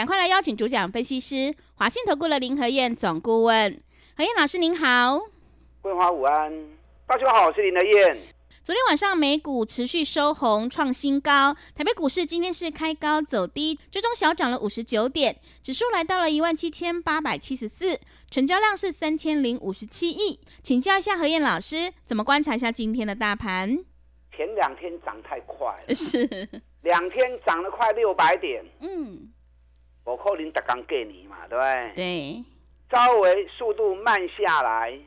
赶快来邀请主讲分析师华信投顾的林和燕总顾问，何燕老师您好，桂花午安，大家好，我是林和燕。昨天晚上美股持续收红创新高，台北股市今天是开高走低，最终小涨了五十九点，指数来到了一万七千八百七十四，成交量是三千零五十七亿。请教一下何燕老师，怎么观察一下今天的大盘？前两天涨太快了，是。两天涨了快六百点，嗯，我扣零打刚给你嘛，对不对？对，稍微速度慢下来，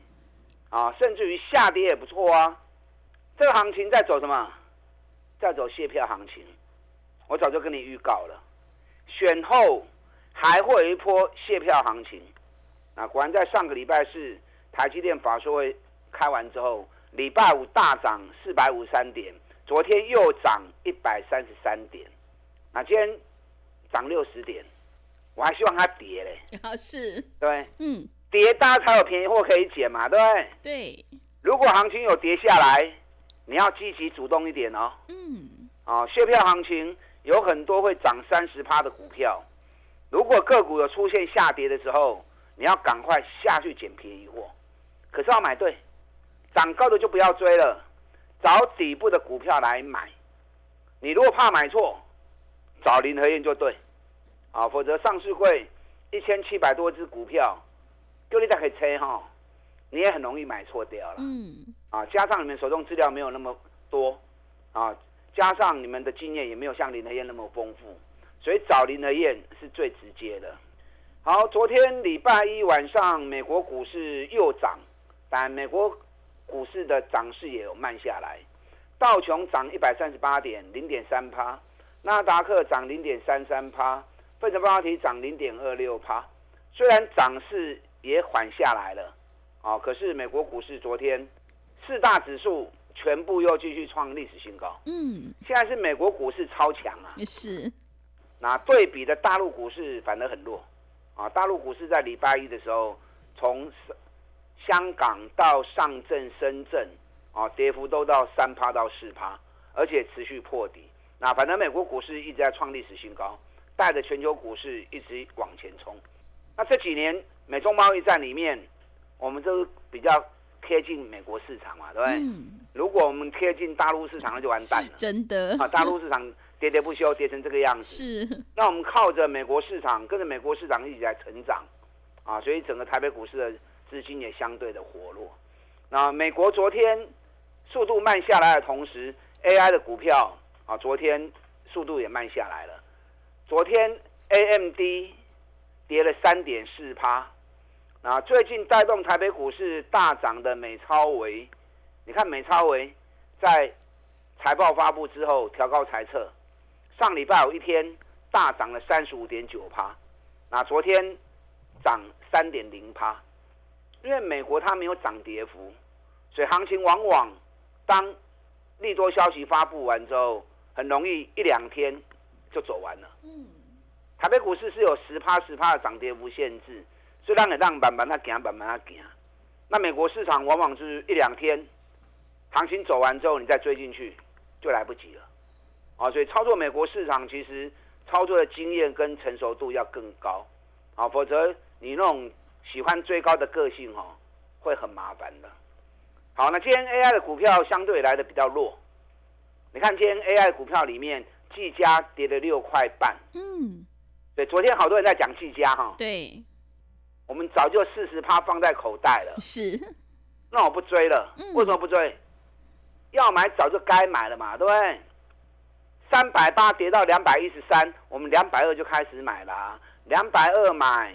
啊，甚至于下跌也不错啊。这个行情在走什么？在走卸票行情。我早就跟你预告了，选后还会有一波卸票行情。啊，果然在上个礼拜四台积电法说会开完之后，礼拜五大涨四百五十三点，昨天又涨一百三十三点，那今天涨六十点，我还希望它跌嘞。啊是，对，嗯，跌大家才有便宜货可以捡嘛，对不对？对，如果行情有跌下来，你要积极主动一点哦。嗯，啊，卸票行情有很多会涨三十趴的股票，如果个股有出现下跌的时候，你要赶快下去捡便宜货，可是要买对，涨高的就不要追了，找底部的股票来买。你如果怕买错，找林和燕就对，啊，否则上市会一千七百多只股票，就你再可以吹哈，你也很容易买错掉了。嗯，啊，加上你们手中资料没有那么多，啊，加上你们的经验也没有像林和燕那么丰富，所以找林和燕是最直接的。好，昨天礼拜一晚上美国股市又涨，但美国股市的涨势也有慢下来。道琼涨一百三十八点，零点三趴；纳达克涨零点三三趴；费城半导体涨零点二六趴。虽然涨势也缓下来了，啊，可是美国股市昨天四大指数全部又继续创历史新高。嗯，现在是美国股市超强啊，是，那对比的大陆股市反而很弱，啊，大陆股市在礼拜一的时候，从香港到上证、深圳，啊，跌幅都到三趴到四趴，而且持续破底。那反正美国股市一直在创历史新高，带着全球股市一直往前冲。那这几年美中贸易战里面，我们都比较贴近美国市场嘛，对不对？嗯，如果我们贴近大陆市场，那就完蛋了。真的啊，大陆市场喋喋不休，跌成这个样子。是，那我们靠着美国市场，跟着美国市场一起来成长，啊，所以整个台北股市的资金也相对的活络。那美国昨天速度慢下来的同时，AI 的股票啊，昨天速度也慢下来了。昨天 AMD 跌了三点四趴，那最近带动台北股市大涨的美超维，你看美超维在财报发布之后调高财测，上礼拜有一天大涨了三十五点九趴，那昨天涨三点零趴，因为美国它没有涨跌幅，所以行情往往当利多消息发布完之后，很容易一两天就走完了。嗯，台北股市是有十趴十趴的涨跌幅限制，所以让你让慢慢它行，慢慢它行。那美国市场往往是一两天，行情走完之后，你再追进去就来不及了。啊，所以操作美国市场其实操作的经验跟成熟度要更高，啊，否则你那种喜欢追高的个性哦，会很麻烦的。好，那今天 AI 的股票相对来的比较弱，你看今天 AI 股票里面，技嘉跌了六块半。嗯，对，昨天好多人在讲技嘉哈，对，我们早就四十趴放在口袋了，是，那我不追了。嗯。为什么不追？要买早就该买了嘛，对不对？三百八跌到两百一十三，我们两百二就开始买啦，两百二买，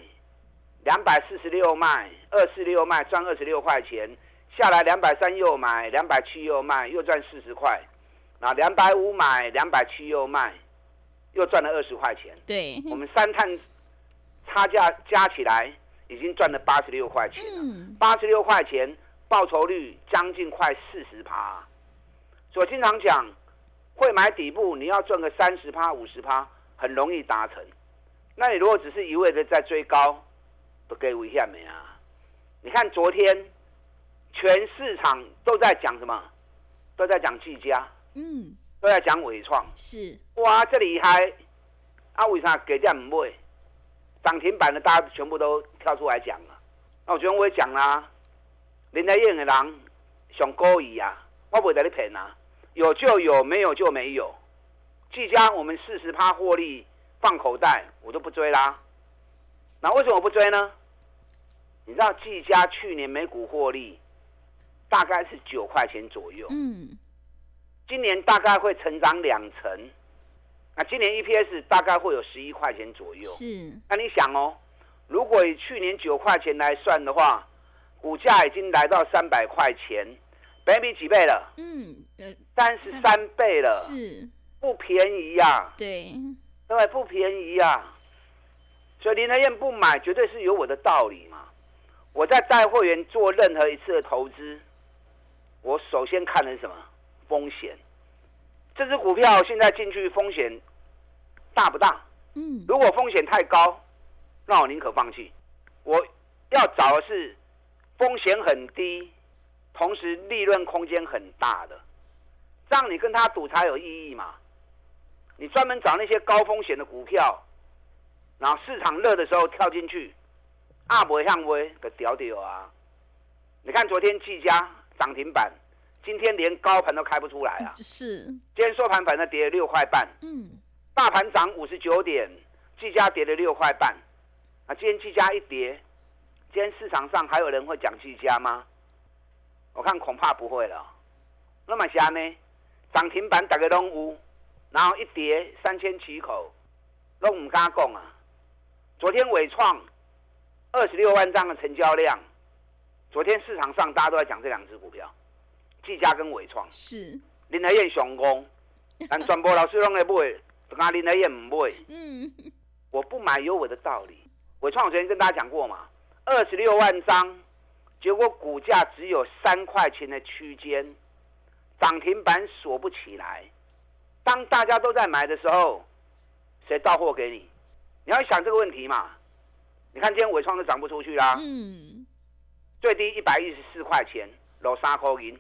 两百四十六卖，二四六卖赚二十六块钱，下来两百三又买，两百七又卖，又赚四十块，那两百五买，两百七又卖，又赚了二十块钱。对，我们三碳差价加起来已经赚了八十六块钱了。嗯，八十六块钱报酬率将近快四十趴。所以我经常讲，会买底部，你要赚个三十趴、五十趴，很容易达成。那你如果只是一味的在追高，不给危险没啊？你看昨天全市场都在讲什么？都在讲技嘉，嗯，都在讲伟创。是，哇，这厉害！啊，为啥给价唔买？涨停板的大家全部都跳出来讲了。那我昨天我也讲啦，林德燕的人上高义啊，我不会在你骗啊，有就有，没有就没有。即将我们四十趴获利放口袋，我都不追啦。那为什么不追呢？你知道技嘉去年每股获利大概是九块钱左右，嗯，今年大概会成长两成。那今年 EPS 大概会有十一块钱左右。是，那你想哦，如果以去年九块钱来算的话，股价已经来到三百块钱，百比几倍了？嗯，呃，三十三倍了，是，不便宜呀、对，对不对？不便宜呀、所以林德燕不买，绝对是有我的道理嘛。我在带会员做任何一次的投资，我首先看的是什么？风险。这只股票现在进去风险大不大？嗯，如果风险太高，那我宁可放弃。我要找的是风险很低，同时利润空间很大的，这样你跟他赌才有意义嘛。你专门找那些高风险的股票，然后市场热的时候跳进去，啊不会向微的屌屌啊！你看昨天技嘉涨停板，今天连高盘都开不出来啊！是，今天收盘反正跌了六块半。嗯，大盘涨五十九点，技嘉跌了六块半。啊，今天技嘉一跌，今天市场上还有人会讲技嘉吗？我看恐怕不会了。那么下呢？涨停板大家拢有，然后一跌三千起口，拢唔敢讲啊。昨天伟创二十六万张的成交量，昨天市场上大家都在讲这两只股票，技嘉跟伟创。是，林德燕上攻，但全部老师拢会买，但林德燕唔买。嗯，我不买有我的道理。伟创我昨天跟大家讲过嘛，二十六万张，结果股价只有三块钱的区间，涨停板锁不起来。当大家都在买的时候，谁到货给你？你要想这个问题嘛。你看今天伟创都涨不出去啦，嗯，最低一百一十四块钱，楼三块银。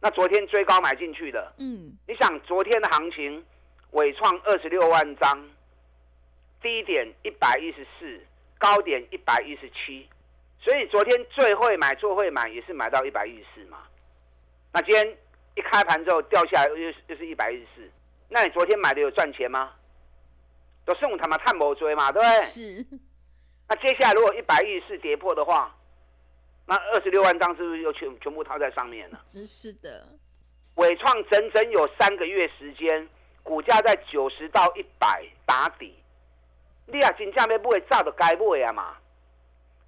那昨天追高买进去的，嗯，你想昨天的行情，伟创二十六万张，低点一百一十四，高点一百一十七，所以昨天最会买最会买也是买到一百一十四嘛。那今天一开盘之后掉下来又又是一百一十四，那你昨天买的有赚钱吗？都是我他妈探谋追嘛，对不对？是，那接下来如果一百一十四跌破的话，那二十六万张是不是又全全部套在上面了？真是的，伟创整整有三个月时间，股价在九十到一百打底。你啊，金价要买，早就该买啊嘛。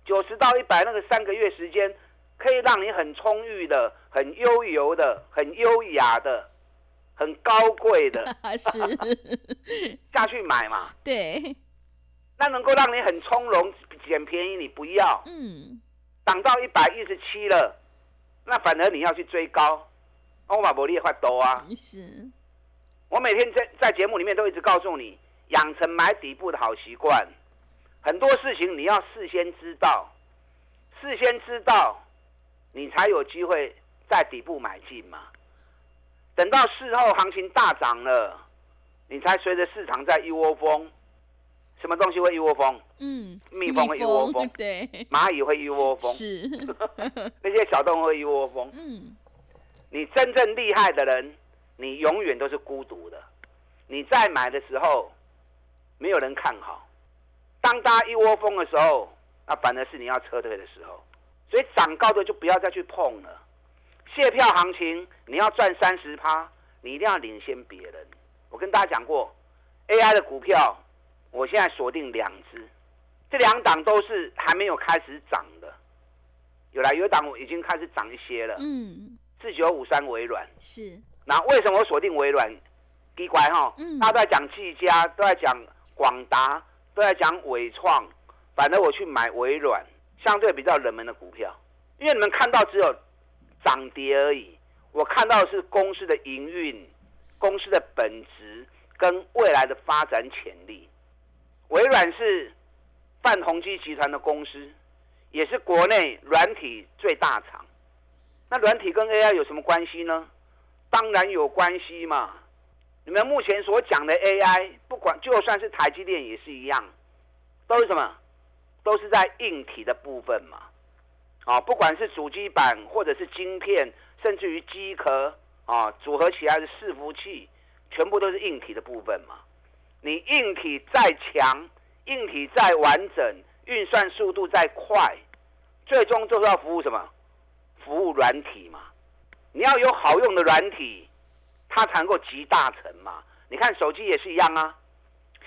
九十到一百那个三个月时间，可以让你很充裕的、很悠游的、很优雅的、很高贵的 是，下去买嘛。对，那能够让你很从容、捡便宜，你不要。嗯，涨到一百一十七了，那反而你要去追高。我马伯利也快多啊！是，我每天在在节目里面都一直告诉你，养成买底部的好习惯。很多事情你要事先知道，事先知道，你才有机会在底部买进嘛。等到事后行情大涨了，你才随着市场在一窝蜂。什么东西会一窝蜂？嗯，蜜蜂会一窝蜂，对，蚂蚁会一窝蜂，是，那些小动物会一窝蜂。嗯，你真正厉害的人，你永远都是孤独的。你在买的时候，没有人看好；当大家一窝蜂的时候，那反而是你要撤退的时候。所以涨高的就不要再去碰了。卸票行情，你要赚三十趴，你一定要领先别人。我跟大家讲过，AI 的股票，我现在锁定两只，这两档都是还没有开始涨的。有来有一档我已经开始涨一些了。嗯，四九五三微软，是，那为什么我锁定微软？奇怪哈，嗯大家都在讲技嘉，都在讲广达，都在讲伟创，反正我去买微软，相对比较冷门的股票，因为你们看到只有涨跌而已，我看到的是公司的营运、公司的本质跟未来的发展潜力。微软是泛宏基集团的公司，也是国内软体最大厂。那软体跟 AI 有什么关系呢？当然有关系嘛。你们目前所讲的 AI，不管就算是台积电也是一样，都是什么？都是在硬体的部分嘛。啊，不管是主机板或者是晶片，甚至于机壳啊，组合起来的伺服器，全部都是硬体的部分嘛。你硬体再强，硬体再完整，运算速度再快，最终就是要服务什么？服务软体嘛。你要有好用的软体，它才能够集大成嘛。你看手机也是一样啊，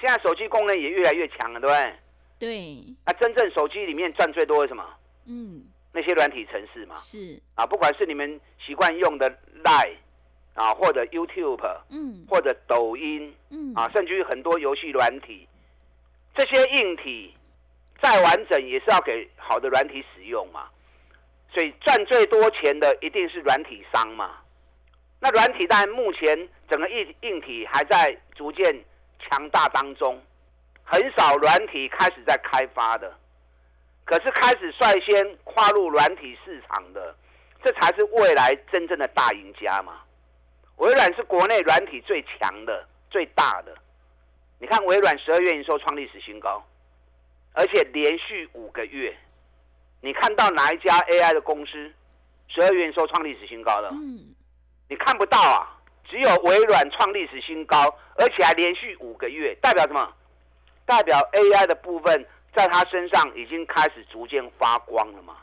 现在手机功能也越来越强了，对不对？对，那真正手机里面赚最多的是什么？嗯，那些软体程式嘛。是，啊，不管是你们习惯用的 Line 啊，或者 YouTube，嗯或者抖音嗯，啊，甚至于很多游戏软体，这些硬体再完整也是要给好的软体使用嘛。所以赚最多钱的一定是软体商嘛。那软体但目前整个硬硬体还在逐渐强大当中，很少软体开始在开发的。可是开始率先跨入软体市场的，这才是未来真正的大赢家嘛。微软是国内软体最强的、最大的。你看微软十二月营收创历史新高，而且连续五个月，你看到哪一家 AI 的公司十二月营收创历史新高的？嗯，你看不到啊，只有微软创历史新高，而且还连续五个月，代表什么？代表 AI 的部分在它身上已经开始逐渐发光了嘛。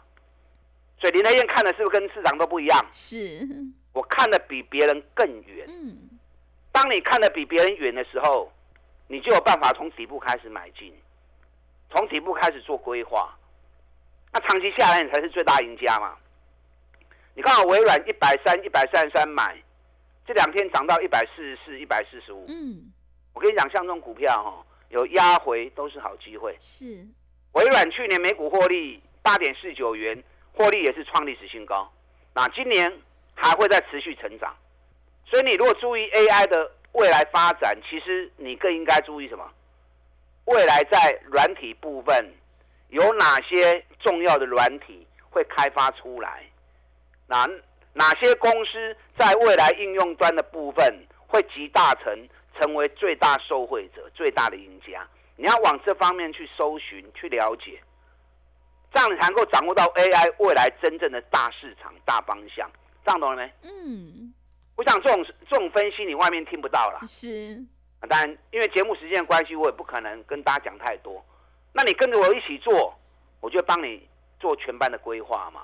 所以林德燕看的是不是跟市场都不一样？是，我看的比别人更远。嗯，当你看的比别人远的时候，你就有办法从底部开始买进，从底部开始做规划。那长期下来，你才是最大赢家嘛。你看，微软一百三、一百三十三买，这两天涨到一百四十四、一百四十五。嗯，我跟你讲，像这种股票哈、有压回都是好机会。是，微软去年每股获利八点四九元，获利也是创历史新高。那今年还会再持续成长，所以你如果注意 AI 的未来发展，其实你更应该注意什么？未来在软体部分有哪些重要的软体会开发出来？哪哪些公司在未来应用端的部分会集大成，成为最大受惠者、最大的赢家？你要往这方面去搜寻、去了解，这样你才能够掌握到 AI 未来真正的大市场、大方向。这样懂了没？嗯，我想这种这种分析你外面听不到啦。是，啊当然，因为节目时间的关系，我也不可能跟大家讲太多。那你跟着我一起做，我就帮你做全班的规划嘛。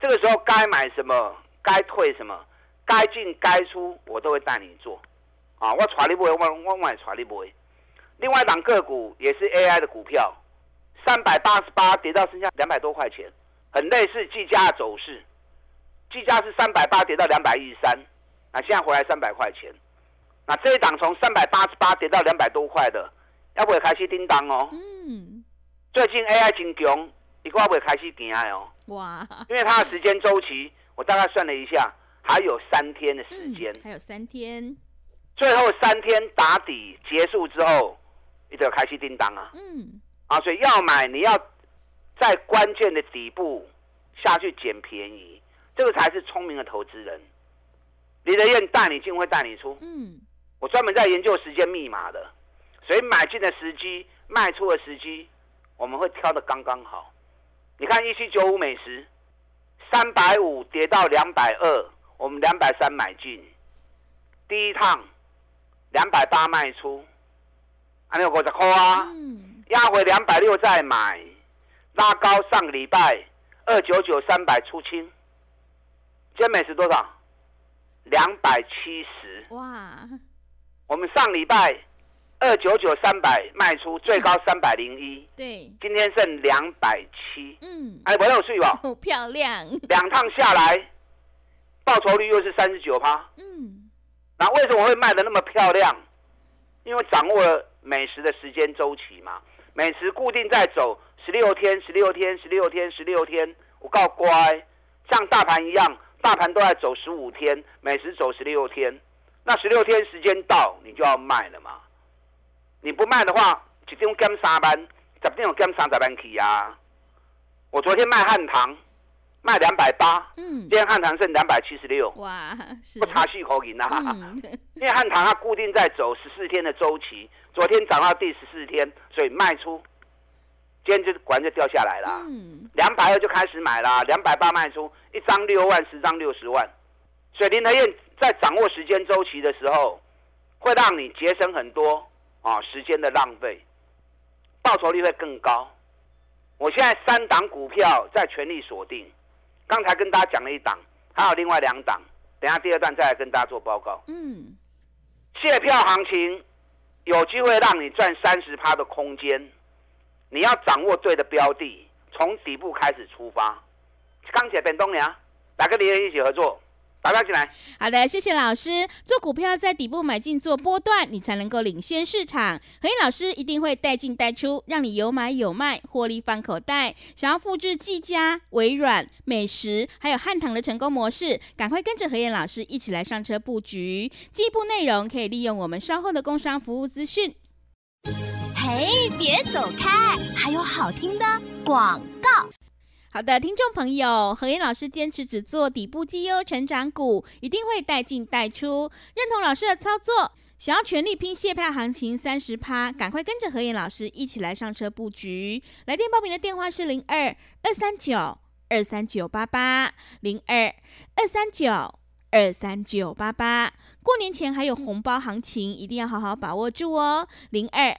这个时候该买什么，该退什么，该进该出，我都会带你做。啊，我传你不会，我我我也传你不会。另外一档个股也是 AI 的股票，三百八十八跌到剩下两百多块钱，很类似技嘉的走势。技嘉是三百八跌到两百一十三，那现在回来三百块钱。那这一档从三百八十八跌到两百多块的，要不会开始叮当哦。嗯，最近 AI 真强，一个会开始行的哦，哇，因为它的时间周期，我大概算了一下，还有三天的时嗯间。还有三天，最后三天打底结束之后，你就开始叮当啊嗯，啊！所以要买，你要在关键的底部下去捡便宜，这个才是聪明的投资人。李德燕带你进会带你出，嗯，我专门在研究时间密码的，所以买进的时机、卖出的时机，我们会挑的刚刚好。你看一七九五美食，三百五跌到两百二，我们两百三买进，第一趟两百八卖出，还有五十块啊，嗯，压回两百六再买，拉高上个礼拜二九九三百出清，今天美食多少？两百七十。哇，我们上礼拜二九九三百卖出，最高三百零一，对，今天剩两百七，嗯，哎，我有睡吧？好漂亮，两趟下来，报酬率又是三十九趴。嗯，那为什么会卖的那么漂亮？因为掌握了美食的时间周期嘛，美食固定在走十六天、十六天、十六天、十六天。我告乖，像大盘一样，大盘都在走十五天，美食走十六天。那十六天时间到，你就要卖了嘛。你不卖的话，一天减三班，十定有减三十班起啊。我昨天卖汉唐，卖两百八，嗯，今天汉唐剩两百七十六，哇，不差细口银啊。因为汉唐它固定在走十四天的周期，昨天涨到第十四天，所以卖出。今天就果然就掉下来了，两百二就开始买了，两百八卖出，一张六万，十张六十万。所以林德燕在掌握时间周期的时候，会让你节省很多啊时间的浪费，报酬率会更高。我现在三档股票在全力锁定，刚才跟大家讲了一档，还有另外两档，等下第二段再来跟大家做报告。嗯，卸票行情有机会让你赚三十趴的空间。你要掌握对的标的，从底部开始出发。钢铁变东娘，哪个敌人一起合作？打家进来。好的，谢谢老师。做股票在底部买进做波段，你才能够领先市场。何燕老师一定会带进带出，让你有买有卖，获利放口袋。想要复制技嘉、微软、美食还有汉唐的成功模式，赶快跟着何燕老师一起来上车布局。进一步内容可以利用我们稍后的工商服务资讯。嘿，别走开！还有好听的广告。好的，听众朋友，何燕老师坚持只做底部绩优成长股，一定会带进带出。认同老师的操作，想要全力拼蟹票行情三十趴，赶快跟着何燕老师一起来上车布局。来电报名的电话是零二二三九二三九八八零二二三九二三九八八。过年前还有红包行情，一定要好好把握住哦。零二。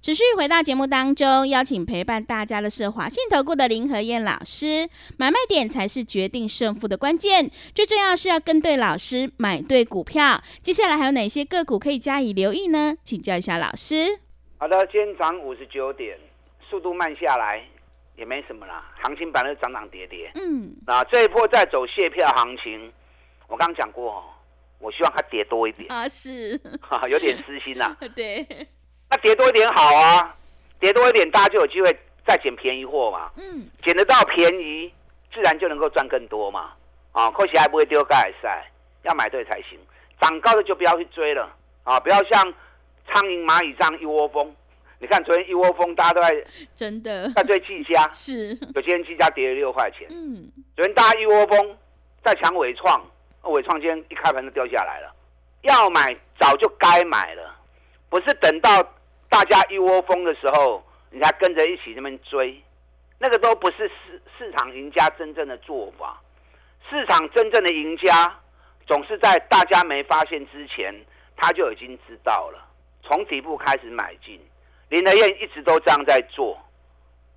持续回到节目当中，邀请陪伴大家的是华信投顾的林和燕老师。买卖点才是决定胜负的关键，最重要是要跟对老师，买对股票。接下来还有哪些个股可以加以留意呢？请教一下老师。好的，今天涨五十九点，速度慢下来也没什么啦，行情本来涨涨跌跌。嗯，那这一波在走卸票行情，我刚讲过，我希望它跌多一点啊，是，有点私心呐。对。那跌多一点好啊，跌多一点，大家就有机会再捡便宜货嘛。嗯，捡得到便宜，自然就能够赚更多嘛。啊，可惜还不会丢盖赛，要买对才行。涨高的就不要去追了啊，不要像苍蝇蚂蚁这样一窝蜂。你看昨天一窝蜂，大家都在 真的在追技嘉，是。有今天技嘉跌了六块钱。嗯，昨天大家一窝蜂在抢伟创，伟创今天一开盘就掉下来了。要买早就该买了，不是等到。大家一窝蜂的时候，你才跟着一起那边追，那个都不是市市场赢家真正的做法。市场真正的赢家，总是在大家没发现之前，他就已经知道了，从底部开始买进。林德燕一直都这样在做，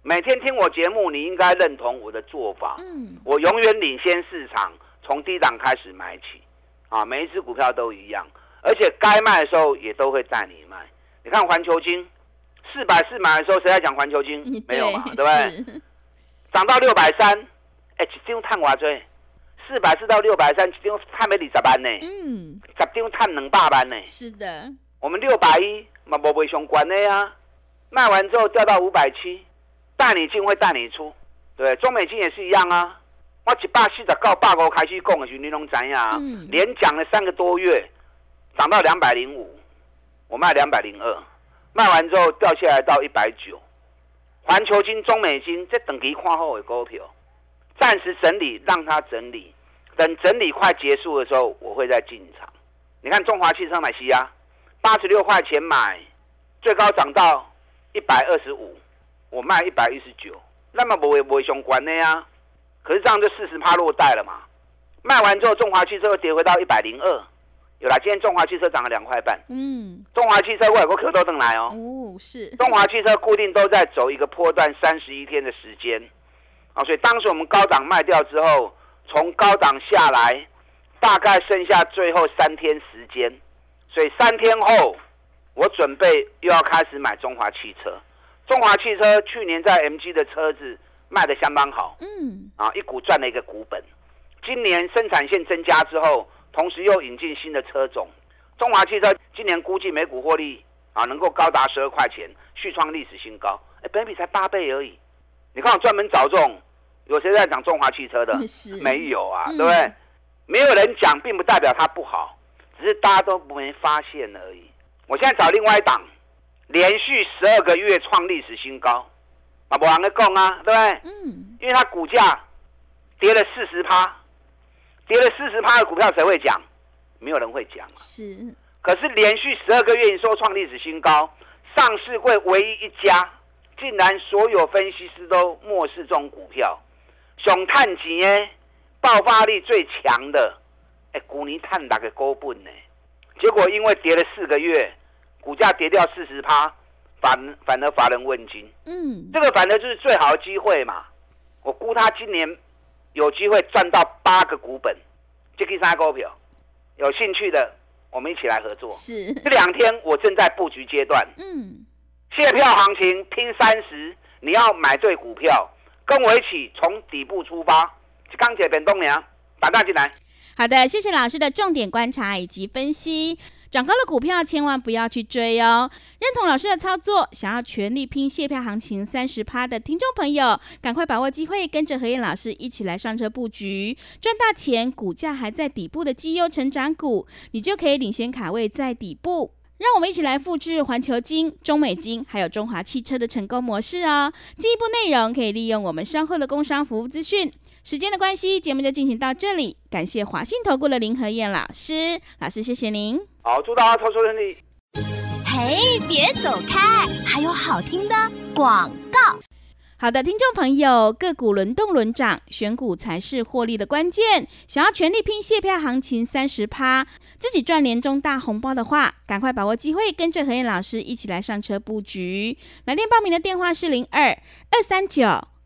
每天听我节目，你应该认同我的做法。嗯，我永远领先市场，从低档开始买起，啊，每一只股票都一样，而且该卖的时候也都会带你卖。你看环球金，四百四买的时候，谁在讲环球金？没有嘛，对不对？涨到六百三，哎，一张探偌追，四百四到六百三，一张探没二十万呢。嗯，十张探两百万呢。是的，我们六百一嘛，无袂相关的呀。卖完之后掉到五百七，带你进会带你出，对，中美金也是一样啊。我一百四十九百五开始供的时候，你拢知影，连讲了三个多月，涨到两百零五。我卖两百零二，卖完之后掉下来到一百九。环球金、中美金这等级跨后的股票，暂时整理，让它整理。等整理快结束的时候，我会再进场。你看中华汽车买西亚，八十六块钱买，最高涨到一百二十五，我卖一百一十九，那么不会不会相关的呀？可是这样就四十趴落袋了嘛。卖完之后，中华汽车又跌回到一百零二，有啦，今天中华汽车涨了两块半。嗯，中华汽车外国客都等来哦。哦，是中华汽车固定都在走一个波段三十一天的时间，啊，所以当时我们高档卖掉之后，从高档下来，大概剩下最后三天时间，所以三天后，我准备又要开始买中华汽车。中华汽车去年在 MG 的车子卖的相当好，嗯，啊，一股赚了一个股本。今年生产线增加之后，同时又引进新的车种，中华汽车今年估计每股获利啊能够高达十二块钱，续创历史新高。哎，本比才八倍而已。你看我专门找这种，有谁在讲中华汽车的？是没有啊，嗯对不对？没有人讲，并不代表它不好，只是大家都没发现而已。我现在找另外一档，连续十二个月创历史新高，啊，不人在讲啊，对不对？嗯，因为它股价跌了四十趴，跌了四十趴的股票谁会讲？没有人会讲。是可是连续十二个月营收创历史新高，上市会唯一一家，竟然所有分析师都漠视这种股票，熊探钱耶，爆发力最强的，哎，股尼探哪个高本呢？结果因为跌了四个月，股价跌掉四十趴，反反而乏人问津。嗯，这个反而就是最好的机会嘛。我估他今年有机会赚到八个股本，这个三股票，有兴趣的我们一起来合作。是这两天我正在布局阶段，嗯，卸票行情拼三十，你要买对股票，跟我一起从底部出发。钢铁本东娘，打大进来。好的，谢谢老师的重点观察以及分析。涨高的股票千万不要去追哦。认同老师的操作，想要全力拼卸票行情三十趴的听众朋友，赶快把握机会，跟着何燕老师一起来上车布局，赚大钱。股价还在底部的绩优成长股，你就可以领先卡位在底部。让我们一起来复制环球金、中美金还有中华汽车的成功模式哦。进一步内容可以利用我们稍后的工商服务资讯。时间的关系，节目就进行到这里。感谢华信投顾的林和燕老师，老师谢谢您。好，祝大家投资顺利。嘿，别走开，还有好听的广告。好的，听众朋友，个股轮动轮涨，选股才是获利的关键。想要全力拼卸票行情三十趴，自己赚年终大红包的话，赶快把握机会，跟着何燕老师一起来上车布局。来电报名的电话是零二二三九